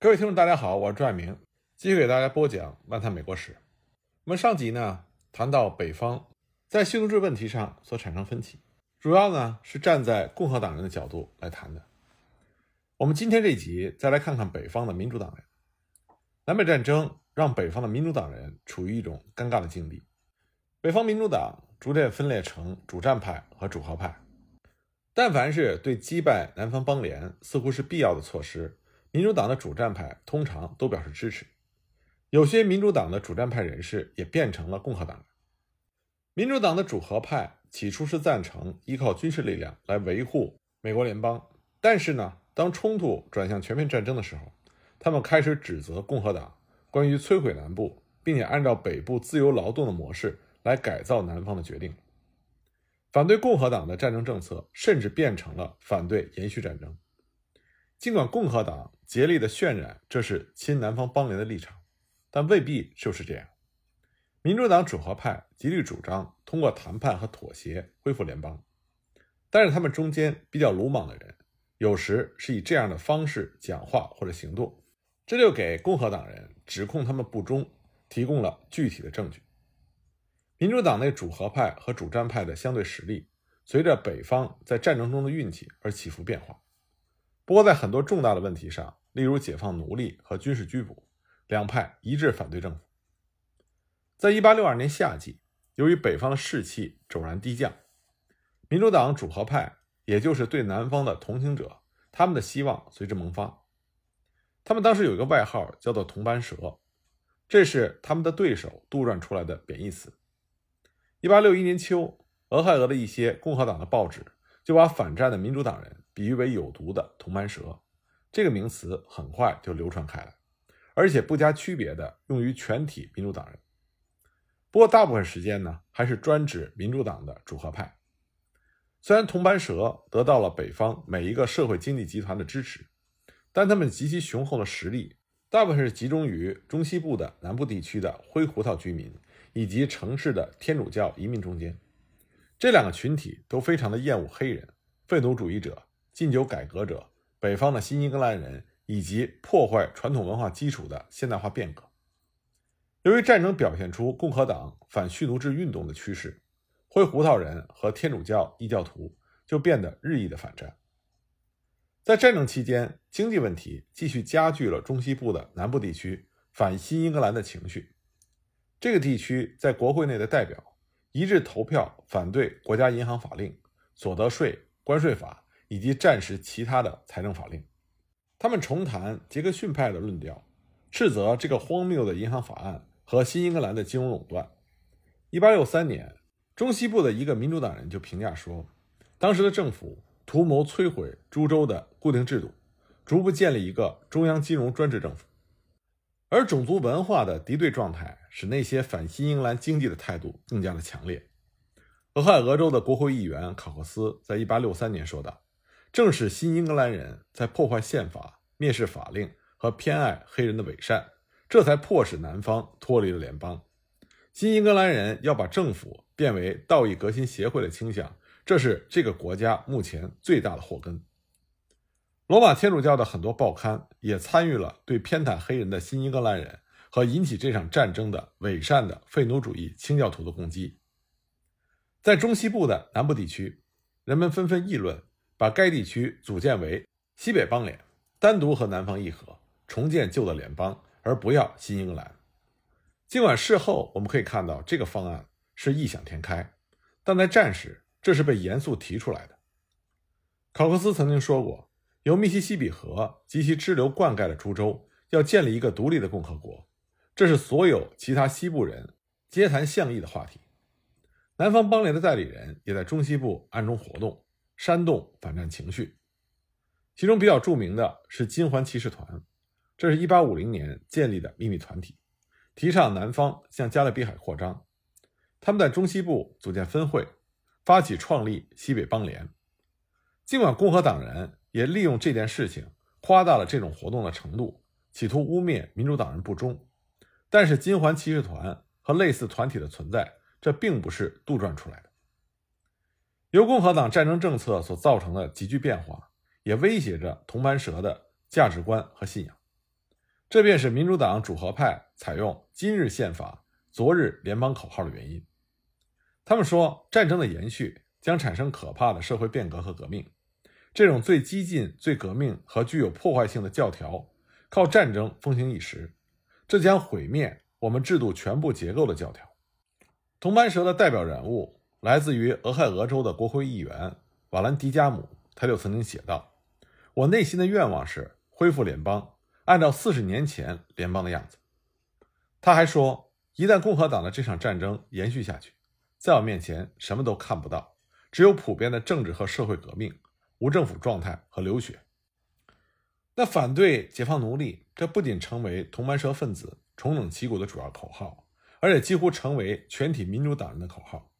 各位听众，大家好，我是朱爱明，继续给大家播讲《漫谈美国史》。我们上集呢谈到北方在蓄奴制问题上所产生分歧，主要呢是站在共和党人的角度来谈的。我们今天这集再来看看北方的民主党人。南北战争让北方的民主党人处于一种尴尬的境地，北方民主党逐渐分裂成主战派和主和派。但凡是对击败南方邦联似乎是必要的措施。民主党的主战派通常都表示支持，有些民主党的主战派人士也变成了共和党。民主党的主和派起初是赞成依靠军事力量来维护美国联邦，但是呢，当冲突转向全面战争的时候，他们开始指责共和党关于摧毁南部，并且按照北部自由劳动的模式来改造南方的决定。反对共和党的战争政策，甚至变成了反对延续战争。尽管共和党竭力的渲染这是亲南方邦联的立场，但未必就是这样。民主党主和派极力主张通过谈判和妥协恢复联邦，但是他们中间比较鲁莽的人，有时是以这样的方式讲话或者行动，这就给共和党人指控他们不忠提供了具体的证据。民主党内主和派和主战派的相对实力，随着北方在战争中的运气而起伏变化。不过，在很多重大的问题上，例如解放奴隶和军事拘捕，两派一致反对政府。在一八六二年夏季，由于北方的士气骤然低降，民主党主和派，也就是对南方的同情者，他们的希望随之萌发。他们当时有一个外号，叫做“铜班蛇”，这是他们的对手杜撰出来的贬义词。一八六一年秋，俄亥俄的一些共和党的报纸就把反战的民主党人。比喻为有毒的铜斑蛇，这个名词很快就流传开来，而且不加区别的用于全体民主党人。不过大部分时间呢，还是专指民主党的主和派。虽然铜斑蛇得到了北方每一个社会经济集团的支持，但他们极其雄厚的实力，大部分是集中于中西部的南部地区的灰胡桃居民以及城市的天主教移民中间。这两个群体都非常的厌恶黑人、废奴主义者。禁酒改革者、北方的新英格兰人以及破坏传统文化基础的现代化变革。由于战争表现出共和党反蓄奴制运动的趋势，灰胡桃人和天主教异教徒就变得日益的反战。在战争期间，经济问题继续加剧了中西部的南部地区反新英格兰的情绪。这个地区在国会内的代表一致投票反对国家银行法令、所得税、关税法。以及战时其他的财政法令，他们重谈杰克逊派的论调，斥责这个荒谬的银行法案和新英格兰的金融垄断。一八六三年，中西部的一个民主党人就评价说，当时的政府图谋摧毁诸州的固定制度，逐步建立一个中央金融专制政府。而种族文化的敌对状态使那些反新英格兰经济的态度更加的强烈。俄亥俄州的国会议员考克斯在一八六三年说道。正是新英格兰人在破坏宪法、蔑视法令和偏爱黑人的伪善，这才迫使南方脱离了联邦。新英格兰人要把政府变为道义革新协会的倾向，这是这个国家目前最大的祸根。罗马天主教的很多报刊也参与了对偏袒黑人的新英格兰人和引起这场战争的伪善的废奴主义清教徒的攻击。在中西部的南部地区，人们纷纷议论。把该地区组建为西北邦联，单独和南方议和，重建旧的联邦，而不要新英格兰。尽管事后我们可以看到这个方案是异想天开，但在战时这是被严肃提出来的。考克斯曾经说过，由密西西比河及其支流灌溉的株洲要建立一个独立的共和国，这是所有其他西部人皆谈向议的话题。南方邦联的代理人也在中西部暗中活动。煽动反战情绪，其中比较著名的是金环骑士团，这是一八五零年建立的秘密团体，提倡南方向加勒比海扩张。他们在中西部组建分会，发起创立西北邦联。尽管共和党人也利用这件事情夸大了这种活动的程度，企图污蔑民主党人不忠，但是金环骑士团和类似团体的存在，这并不是杜撰出来的。由共和党战争政策所造成的急剧变化，也威胁着铜班蛇的价值观和信仰。这便是民主党主和派采用“今日宪法，昨日联邦”口号的原因。他们说，战争的延续将产生可怕的社会变革和革命。这种最激进、最革命和具有破坏性的教条，靠战争风行一时，这将毁灭我们制度全部结构的教条。铜盘蛇的代表人物来自于俄亥俄州的国会议员瓦兰迪加姆，他就曾经写道：“我内心的愿望是恢复联邦。”按照四十年前联邦的样子，他还说，一旦共和党的这场战争延续下去，在我面前什么都看不到，只有普遍的政治和社会革命、无政府状态和流血。那反对解放奴隶，这不仅成为铜盘蛇分子重整旗鼓的主要口号，而且几乎成为全体民主党人的口号。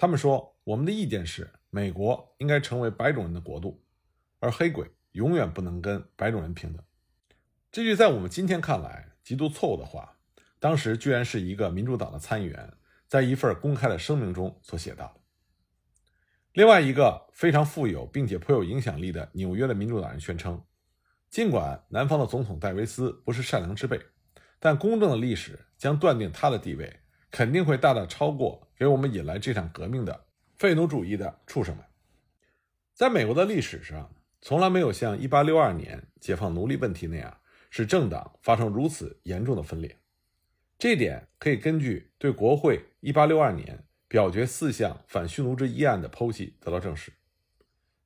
他们说，我们的意见是，美国应该成为白种人的国度，而黑鬼永远不能跟白种人平等。这句在我们今天看来极度错误的话，当时居然是一个民主党的参议员在一份公开的声明中所写到。另外一个非常富有并且颇有影响力的纽约的民主党人宣称，尽管南方的总统戴维斯不是善良之辈，但公正的历史将断定他的地位肯定会大大超过给我们引来这场革命的废奴主义的畜生们。在美国的历史上，从来没有像1862年解放奴隶问题那样。使政党发生如此严重的分裂，这一点可以根据对国会1862年表决四项反蓄奴制议案的剖析得到证实。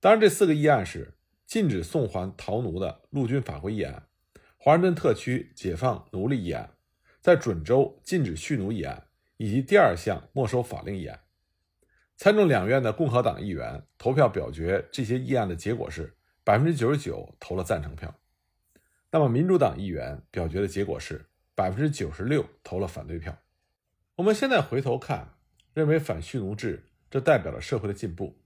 当然，这四个议案是禁止送还逃奴的陆军法规议案、华盛顿特区解放奴隶议案、在准州禁止蓄奴议案以及第二项没收法令议案。参众两院的共和党议员投票表决这些议案的结果是百分之九十九投了赞成票。那么，民主党议员表决的结果是百分之九十六投了反对票。我们现在回头看，认为反蓄奴制这代表了社会的进步，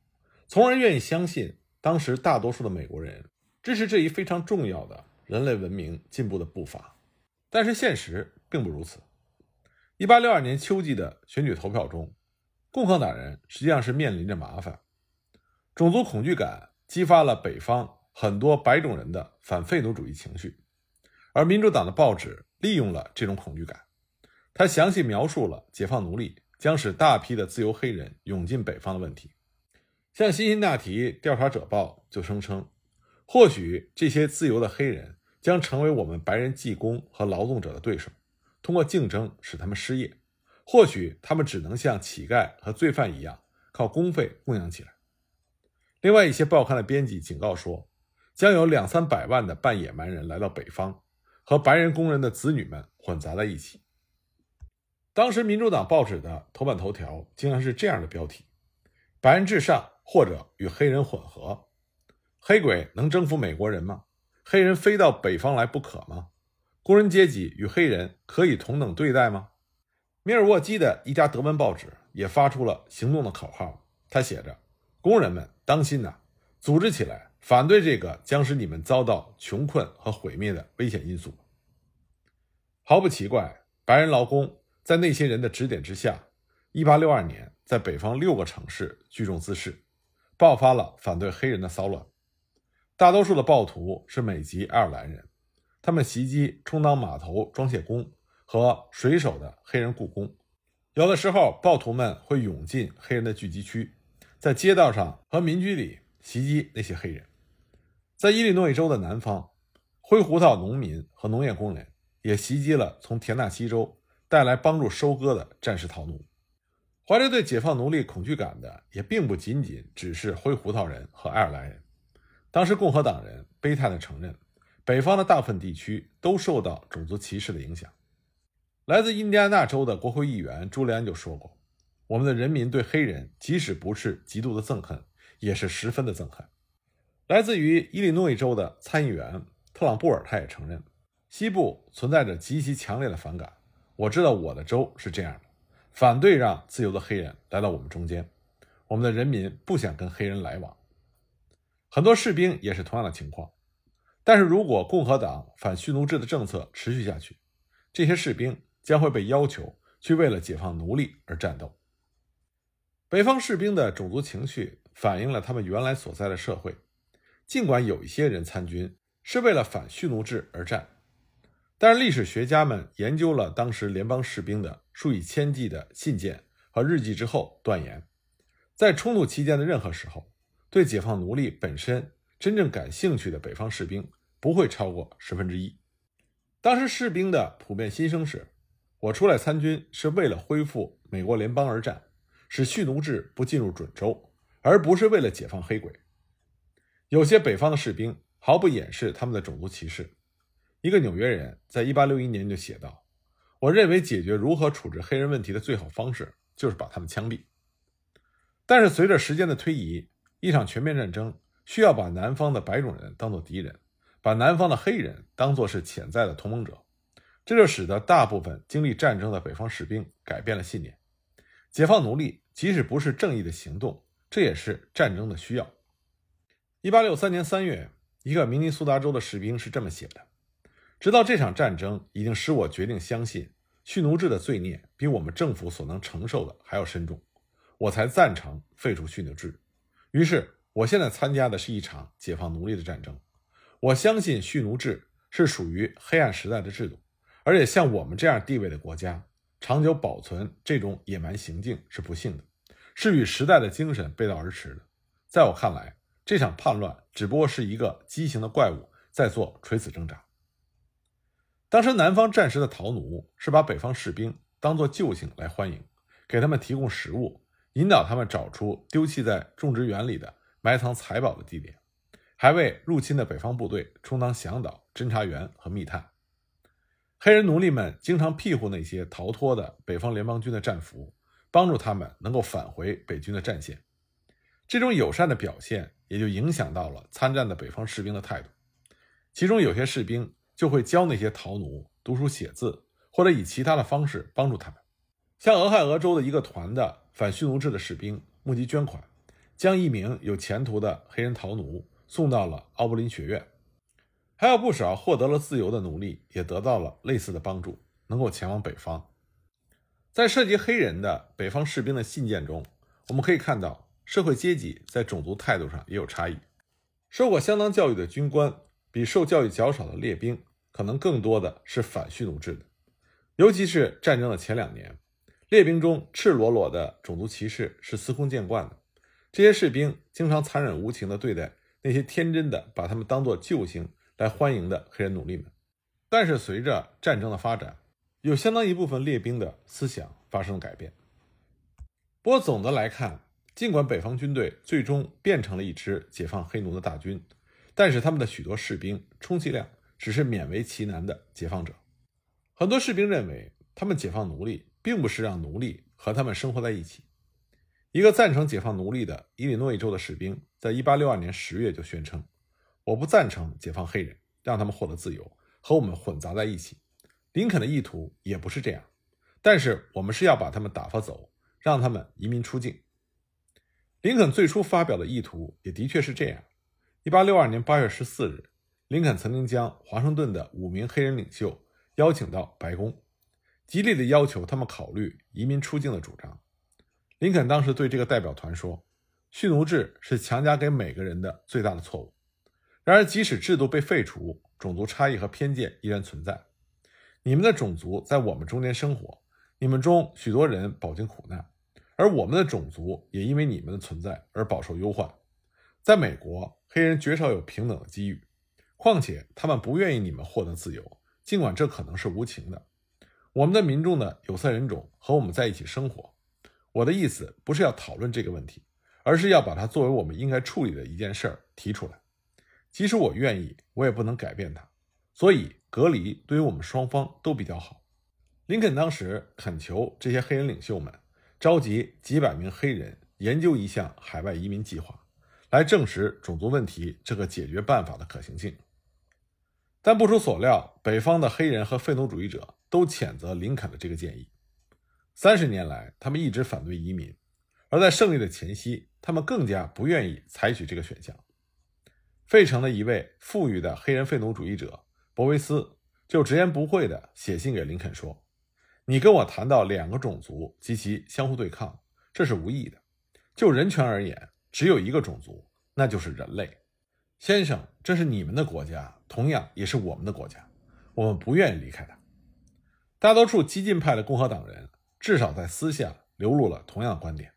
从而愿意相信当时大多数的美国人支持这一非常重要的人类文明进步的步伐。但是现实并不如此。一八六二年秋季的选举投票中，共和党人实际上是面临着麻烦，种族恐惧感激发了北方。很多白种人的反废奴主义情绪，而民主党的报纸利用了这种恐惧感，他详细描述了解放奴隶将使大批的自由黑人涌进北方的问题。像《辛辛那提调查者报》就声称，或许这些自由的黑人将成为我们白人技工和劳动者的对手，通过竞争使他们失业；或许他们只能像乞丐和罪犯一样，靠公费供养起来。另外一些报刊的编辑警告说。将有两三百万的半野蛮人来到北方，和白人工人的子女们混杂在一起。当时民主党报纸的头版头条竟然是这样的标题：“白人至上，或者与黑人混合。黑鬼能征服美国人吗？黑人非到北方来不可吗？工人阶级与黑人可以同等对待吗？”米尔沃基的一家德文报纸也发出了行动的口号，他写着：“工人们，当心呐，组织起来！”反对这个将使你们遭到穷困和毁灭的危险因素。毫不奇怪，白人劳工在那些人的指点之下，1862年在北方六个城市聚众滋事，爆发了反对黑人的骚乱。大多数的暴徒是美籍爱尔兰人，他们袭击充当码头装卸工和水手的黑人雇工。有的时候，暴徒们会涌进黑人的聚集区，在街道上和民居里袭击那些黑人。在伊利诺伊州的南方，灰胡桃农民和农业工人也袭击了从田纳西州带来帮助收割的战时逃奴。怀着对解放奴隶恐惧感的，也并不仅仅只是灰胡桃人和爱尔兰人。当时共和党人悲叹地承认，北方的大部分地区都受到种族歧视的影响。来自印第安纳州的国会议员朱利安就说过：“我们的人民对黑人，即使不是极度的憎恨，也是十分的憎恨。”来自于伊利诺伊州的参议员特朗布尔，他也承认，西部存在着极其强烈的反感。我知道我的州是这样的，反对让自由的黑人来到我们中间。我们的人民不想跟黑人来往。很多士兵也是同样的情况。但是如果共和党反蓄奴制的政策持续下去，这些士兵将会被要求去为了解放奴隶而战斗。北方士兵的种族情绪反映了他们原来所在的社会。尽管有一些人参军是为了反蓄奴制而战，但是历史学家们研究了当时联邦士兵的数以千计的信件和日记之后，断言，在冲突期间的任何时候，对解放奴隶本身真正感兴趣的北方士兵不会超过十分之一。当时士兵的普遍心声是：我出来参军是为了恢复美国联邦而战，使蓄奴制不进入准州，而不是为了解放黑鬼。有些北方的士兵毫不掩饰他们的种族歧视。一个纽约人在1861年就写道：“我认为解决如何处置黑人问题的最好方式就是把他们枪毙。”但是随着时间的推移，一场全面战争需要把南方的白种人当作敌人，把南方的黑人当作是潜在的同盟者，这就使得大部分经历战争的北方士兵改变了信念。解放奴隶即使不是正义的行动，这也是战争的需要。1863年3月，一个明尼苏达州的士兵是这么写的。直到这场战争已经使我决定相信蓄奴制的罪孽比我们政府所能承受的还要深重，我才赞成废除蓄奴制。于是，我现在参加的是一场解放奴隶的战争。我相信蓄奴制是属于黑暗时代的制度，而且像我们这样地位的国家，长久保存这种野蛮行径是不幸的，是与时代的精神背道而驰的。在我看来，这场叛乱只不过是一个畸形的怪物在做垂死挣扎。当时南方战时的逃奴是把北方士兵当作救星来欢迎，给他们提供食物，引导他们找出丢弃在种植园里的埋藏财宝的地点，还为入侵的北方部队充当向导、侦察员和密探。黑人奴隶们经常庇护那些逃脱的北方联邦军的战俘，帮助他们能够返回北军的战线。这种友善的表现也就影响到了参战的北方士兵的态度，其中有些士兵。就会教那些逃奴读书写字，或者以其他的方式帮助他们。像俄亥俄州的一个团的反蓄奴制的士兵募集捐款，将一名有前途的黑人逃奴送到了奥布林学院。还有不少获得了自由的奴隶也得到了类似的帮助，能够前往北方。在涉及黑人的北方士兵的信件中，我们可以看到社会阶级在种族态度上也有差异。受过相当教育的军官。比受教育较少的列兵，可能更多的是反蓄奴制的，尤其是战争的前两年，列兵中赤裸裸的种族歧视是司空见惯的。这些士兵经常残忍无情地对待那些天真的把他们当作救星来欢迎的黑人奴隶们。但是随着战争的发展，有相当一部分列兵的思想发生了改变。不过总的来看，尽管北方军队最终变成了一支解放黑奴的大军。但是他们的许多士兵充其量只是勉为其难的解放者。很多士兵认为，他们解放奴隶并不是让奴隶和他们生活在一起。一个赞成解放奴隶的伊利诺伊州的士兵，在1862年10月就宣称：“我不赞成解放黑人，让他们获得自由，和我们混杂在一起。”林肯的意图也不是这样，但是我们是要把他们打发走，让他们移民出境。林肯最初发表的意图也的确是这样。一八六二年八月十四日，林肯曾经将华盛顿的五名黑人领袖邀请到白宫，极力的要求他们考虑移民出境的主张。林肯当时对这个代表团说：“蓄奴制是强加给每个人的最大的错误。然而，即使制度被废除，种族差异和偏见依然存在。你们的种族在我们中间生活，你们中许多人饱经苦难，而我们的种族也因为你们的存在而饱受忧患。在美国。”黑人绝少有平等的机遇，况且他们不愿意你们获得自由，尽管这可能是无情的。我们的民众的有色人种和我们在一起生活。我的意思不是要讨论这个问题，而是要把它作为我们应该处理的一件事儿提出来。即使我愿意，我也不能改变它。所以隔离对于我们双方都比较好。林肯当时恳求这些黑人领袖们召集几百名黑人研究一项海外移民计划。来证实种族问题这个解决办法的可行性，但不出所料，北方的黑人和废奴主义者都谴责林肯的这个建议。三十年来，他们一直反对移民，而在胜利的前夕，他们更加不愿意采取这个选项。费城的一位富裕的黑人废奴主义者博维斯就直言不讳地写信给林肯说：“你跟我谈到两个种族及其相互对抗，这是无意的。就人权而言。”只有一个种族，那就是人类，先生，这是你们的国家，同样也是我们的国家。我们不愿意离开它。大多数激进派的共和党人至少在私下流露了同样观点。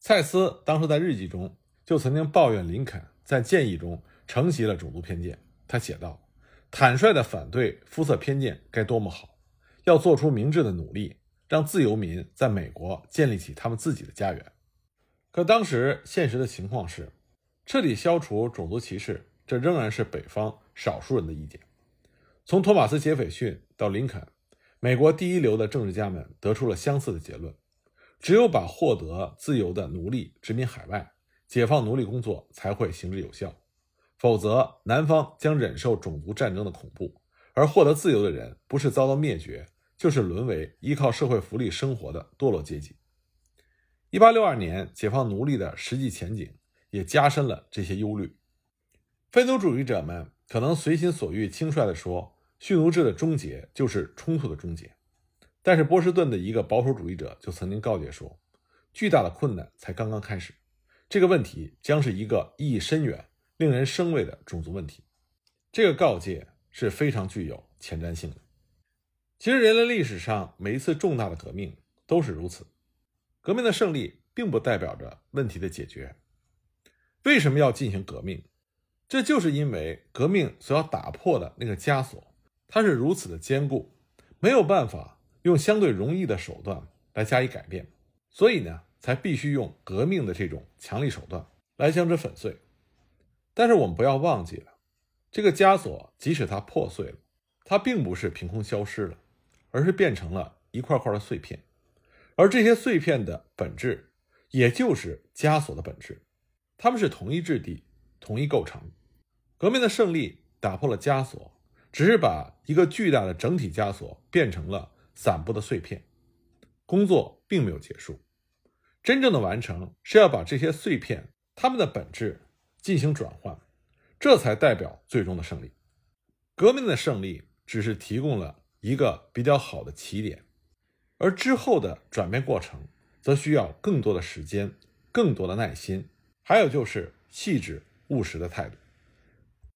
蔡斯当时在日记中就曾经抱怨林肯在建议中承袭了种族偏见。他写道：“坦率地反对肤色偏见该多么好，要做出明智的努力，让自由民在美国建立起他们自己的家园。”可当时现实的情况是，彻底消除种族歧视，这仍然是北方少数人的意见。从托马斯·杰斐逊到林肯，美国第一流的政治家们得出了相似的结论：只有把获得自由的奴隶殖民海外，解放奴隶工作才会行之有效。否则，南方将忍受种族战争的恐怖，而获得自由的人不是遭到灭绝，就是沦为依靠社会福利生活的堕落阶级。一八六二年解放奴隶的实际前景也加深了这些忧虑。非奴主义者们可能随心所欲、轻率地说，蓄奴制的终结就是冲突的终结。但是，波士顿的一个保守主义者就曾经告诫说，巨大的困难才刚刚开始，这个问题将是一个意义深远。令人生畏的种族问题，这个告诫是非常具有前瞻性的。其实，人类历史上每一次重大的革命都是如此。革命的胜利并不代表着问题的解决。为什么要进行革命？这就是因为革命所要打破的那个枷锁，它是如此的坚固，没有办法用相对容易的手段来加以改变，所以呢，才必须用革命的这种强力手段来将之粉碎。但是我们不要忘记了，这个枷锁即使它破碎了，它并不是凭空消失了，而是变成了一块块的碎片，而这些碎片的本质，也就是枷锁的本质，它们是同一质地、同一构成。革命的胜利打破了枷锁，只是把一个巨大的整体枷锁变成了散布的碎片，工作并没有结束。真正的完成是要把这些碎片，它们的本质。进行转换，这才代表最终的胜利。革命的胜利只是提供了一个比较好的起点，而之后的转变过程则需要更多的时间、更多的耐心，还有就是细致务实的态度。